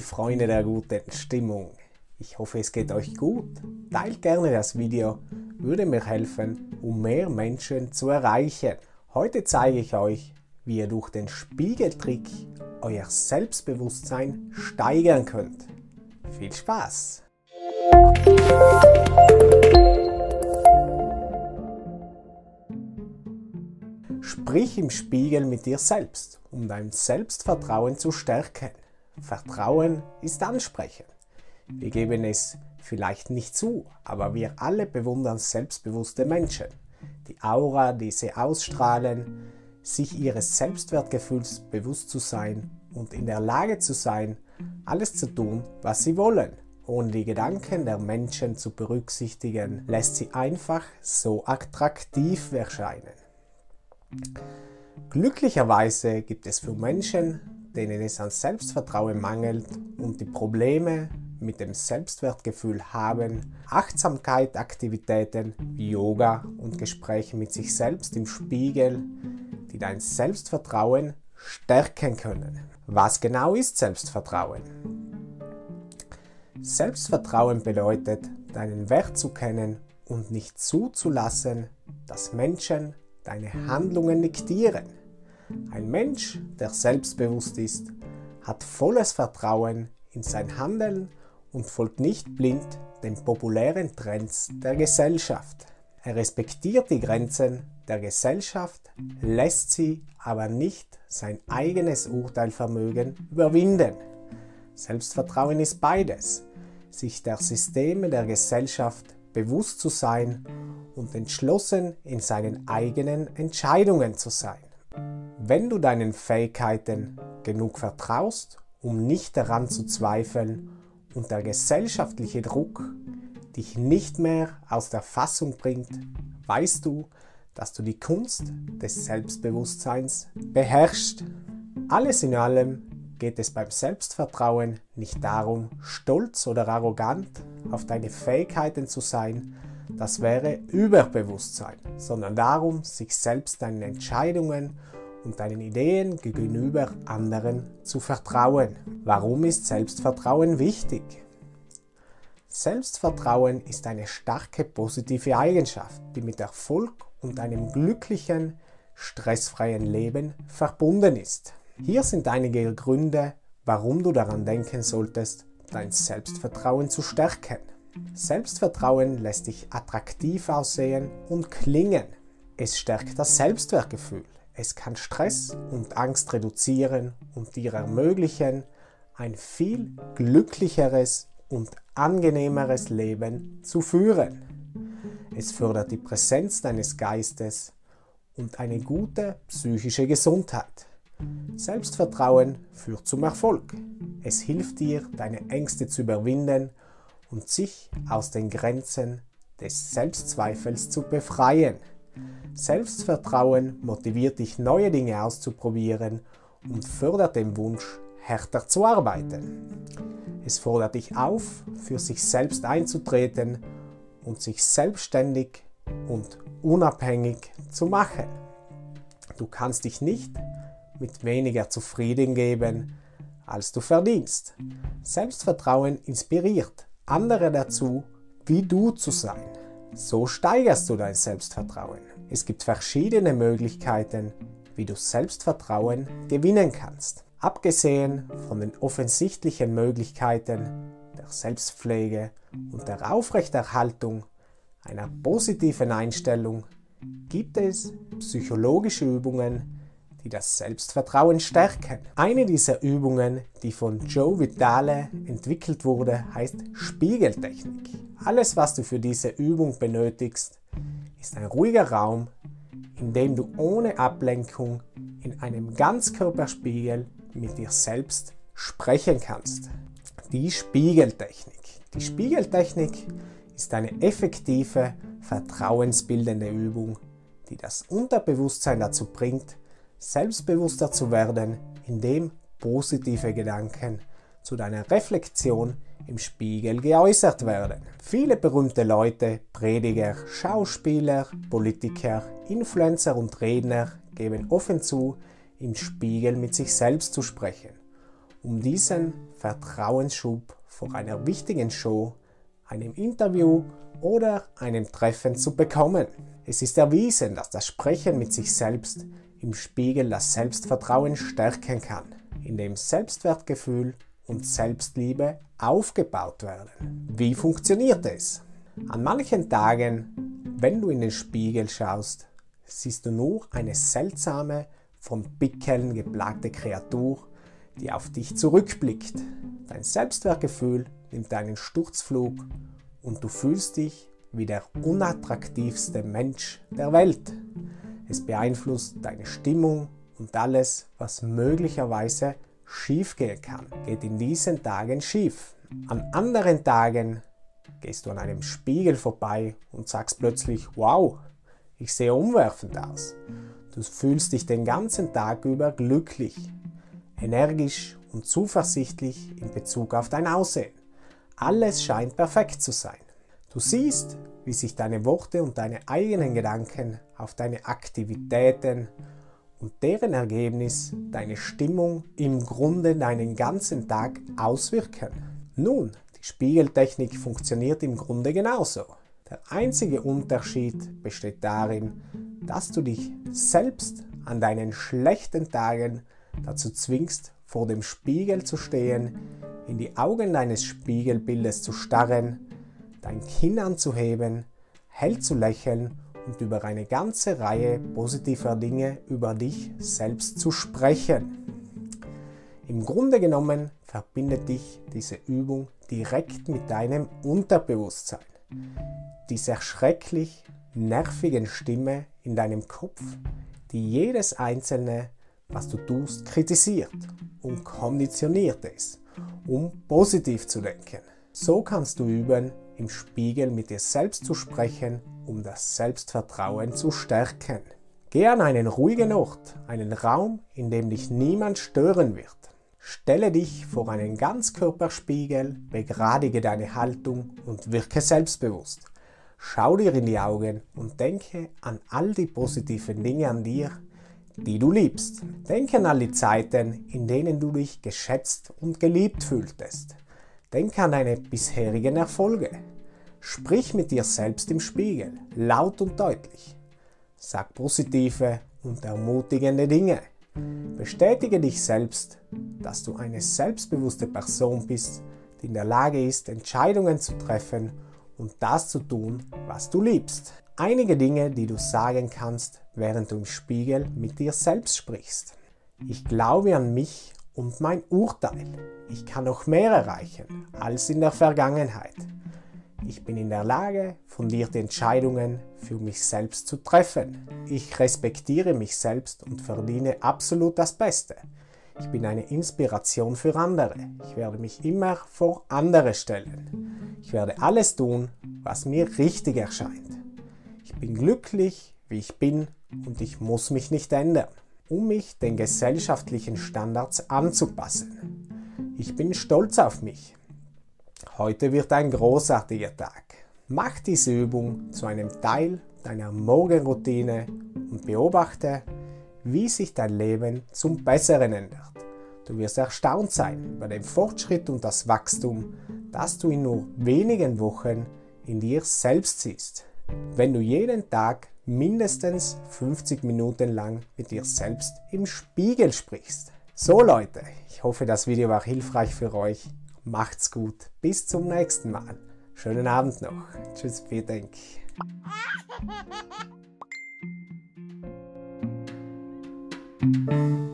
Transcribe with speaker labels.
Speaker 1: Freunde der guten Stimmung, ich hoffe es geht euch gut. Teilt gerne das Video, würde mir helfen, um mehr Menschen zu erreichen. Heute zeige ich euch, wie ihr durch den Spiegeltrick euer Selbstbewusstsein steigern könnt. Viel Spaß! Sprich im Spiegel mit dir selbst, um dein Selbstvertrauen zu stärken. Vertrauen ist ansprechend. Wir geben es vielleicht nicht zu, aber wir alle bewundern selbstbewusste Menschen. Die Aura, die sie ausstrahlen, sich ihres Selbstwertgefühls bewusst zu sein und in der Lage zu sein, alles zu tun, was sie wollen. Ohne die Gedanken der Menschen zu berücksichtigen, lässt sie einfach so attraktiv erscheinen. Glücklicherweise gibt es für Menschen, denen es an Selbstvertrauen mangelt und die Probleme mit dem Selbstwertgefühl haben, Achtsamkeit, Aktivitäten wie Yoga und Gespräche mit sich selbst im Spiegel, die dein Selbstvertrauen stärken können. Was genau ist Selbstvertrauen? Selbstvertrauen bedeutet, deinen Wert zu kennen und nicht zuzulassen, dass Menschen deine Handlungen diktieren. Ein Mensch, der selbstbewusst ist, hat volles Vertrauen in sein Handeln und folgt nicht blind den populären Trends der Gesellschaft. Er respektiert die Grenzen der Gesellschaft, lässt sie aber nicht sein eigenes Urteilvermögen überwinden. Selbstvertrauen ist beides, sich der Systeme der Gesellschaft bewusst zu sein und entschlossen in seinen eigenen Entscheidungen zu sein. Wenn du deinen Fähigkeiten genug vertraust, um nicht daran zu zweifeln und der gesellschaftliche Druck dich nicht mehr aus der Fassung bringt, weißt du, dass du die Kunst des Selbstbewusstseins beherrschst. Alles in allem geht es beim Selbstvertrauen nicht darum, stolz oder arrogant auf deine Fähigkeiten zu sein, das wäre Überbewusstsein, sondern darum, sich selbst deinen Entscheidungen und deinen Ideen gegenüber anderen zu vertrauen. Warum ist Selbstvertrauen wichtig? Selbstvertrauen ist eine starke positive Eigenschaft, die mit Erfolg und einem glücklichen, stressfreien Leben verbunden ist. Hier sind einige Gründe, warum du daran denken solltest, dein Selbstvertrauen zu stärken. Selbstvertrauen lässt dich attraktiv aussehen und klingen. Es stärkt das Selbstwertgefühl. Es kann Stress und Angst reduzieren und dir ermöglichen, ein viel glücklicheres und angenehmeres Leben zu führen. Es fördert die Präsenz deines Geistes und eine gute psychische Gesundheit. Selbstvertrauen führt zum Erfolg. Es hilft dir, deine Ängste zu überwinden und sich aus den Grenzen des Selbstzweifels zu befreien. Selbstvertrauen motiviert dich, neue Dinge auszuprobieren und fördert den Wunsch, härter zu arbeiten. Es fordert dich auf, für sich selbst einzutreten und sich selbstständig und unabhängig zu machen. Du kannst dich nicht mit weniger zufrieden geben, als du verdienst. Selbstvertrauen inspiriert andere dazu, wie du zu sein. So steigerst du dein Selbstvertrauen. Es gibt verschiedene Möglichkeiten, wie du Selbstvertrauen gewinnen kannst. Abgesehen von den offensichtlichen Möglichkeiten der Selbstpflege und der Aufrechterhaltung einer positiven Einstellung gibt es psychologische Übungen, die das Selbstvertrauen stärken. Eine dieser Übungen, die von Joe Vitale entwickelt wurde, heißt Spiegeltechnik. Alles, was du für diese Übung benötigst, ist ein ruhiger Raum, in dem du ohne Ablenkung in einem Ganzkörperspiegel mit dir selbst sprechen kannst. Die Spiegeltechnik. Die Spiegeltechnik ist eine effektive, vertrauensbildende Übung, die das Unterbewusstsein dazu bringt, selbstbewusster zu werden, indem positive Gedanken zu deiner Reflexion im Spiegel geäußert werden. Viele berühmte Leute, Prediger, Schauspieler, Politiker, Influencer und Redner geben offen zu, im Spiegel mit sich selbst zu sprechen um diesen Vertrauensschub vor einer wichtigen Show, einem Interview oder einem Treffen zu bekommen. Es ist erwiesen, dass das Sprechen mit sich selbst im Spiegel das Selbstvertrauen stärken kann, indem Selbstwertgefühl und Selbstliebe aufgebaut werden. Wie funktioniert es? An manchen Tagen, wenn du in den Spiegel schaust, siehst du nur eine seltsame, von Pickeln geplagte Kreatur, die auf dich zurückblickt. Dein Selbstwertgefühl nimmt einen Sturzflug und du fühlst dich wie der unattraktivste Mensch der Welt. Es beeinflusst deine Stimmung und alles, was möglicherweise schiefgehen kann, geht in diesen Tagen schief. An anderen Tagen gehst du an einem Spiegel vorbei und sagst plötzlich, wow, ich sehe umwerfend aus. Du fühlst dich den ganzen Tag über glücklich, energisch und zuversichtlich in Bezug auf dein Aussehen. Alles scheint perfekt zu sein. Du siehst, wie sich deine Worte und deine eigenen Gedanken auf deine Aktivitäten und deren Ergebnis deine Stimmung im Grunde deinen ganzen Tag auswirken. Nun, die Spiegeltechnik funktioniert im Grunde genauso. Der einzige Unterschied besteht darin, dass du dich selbst an deinen schlechten Tagen dazu zwingst, vor dem Spiegel zu stehen, in die Augen deines Spiegelbildes zu starren, dein Kinn anzuheben, hell zu lächeln und über eine ganze Reihe positiver Dinge über dich selbst zu sprechen. Im Grunde genommen verbindet dich diese Übung direkt mit deinem Unterbewusstsein. Dieser schrecklich nervigen Stimme in deinem Kopf, die jedes einzelne, was du tust, kritisiert und konditioniert es, um positiv zu denken. So kannst du üben, im Spiegel mit dir selbst zu sprechen, um das Selbstvertrauen zu stärken. Geh an einen ruhigen Ort, einen Raum, in dem dich niemand stören wird. Stelle dich vor einen Ganzkörperspiegel, begradige deine Haltung und wirke selbstbewusst. Schau dir in die Augen und denke an all die positiven Dinge an dir, die du liebst. Denke an all die Zeiten, in denen du dich geschätzt und geliebt fühltest. Denke an deine bisherigen Erfolge. Sprich mit dir selbst im Spiegel, laut und deutlich. Sag positive und ermutigende Dinge. Bestätige dich selbst, dass du eine selbstbewusste Person bist, die in der Lage ist, Entscheidungen zu treffen und das zu tun, was du liebst. Einige Dinge, die du sagen kannst, während du im Spiegel mit dir selbst sprichst. Ich glaube an mich und mein Urteil. Ich kann noch mehr erreichen als in der Vergangenheit. Ich bin in der Lage, fundierte Entscheidungen für mich selbst zu treffen. Ich respektiere mich selbst und verdiene absolut das Beste. Ich bin eine Inspiration für andere. Ich werde mich immer vor andere stellen. Ich werde alles tun, was mir richtig erscheint. Ich bin glücklich, wie ich bin und ich muss mich nicht ändern, um mich den gesellschaftlichen Standards anzupassen. Ich bin stolz auf mich. Heute wird ein großartiger Tag. Mach diese Übung zu einem Teil deiner Morgenroutine und beobachte, wie sich dein Leben zum Besseren ändert. Du wirst erstaunt sein über den Fortschritt und das Wachstum, das du in nur wenigen Wochen in dir selbst siehst, wenn du jeden Tag mindestens 50 Minuten lang mit dir selbst im Spiegel sprichst. So Leute, ich hoffe das Video war hilfreich für euch macht's gut. Bis zum nächsten Mal. Schönen Abend noch. Tschüss, Petenk. thank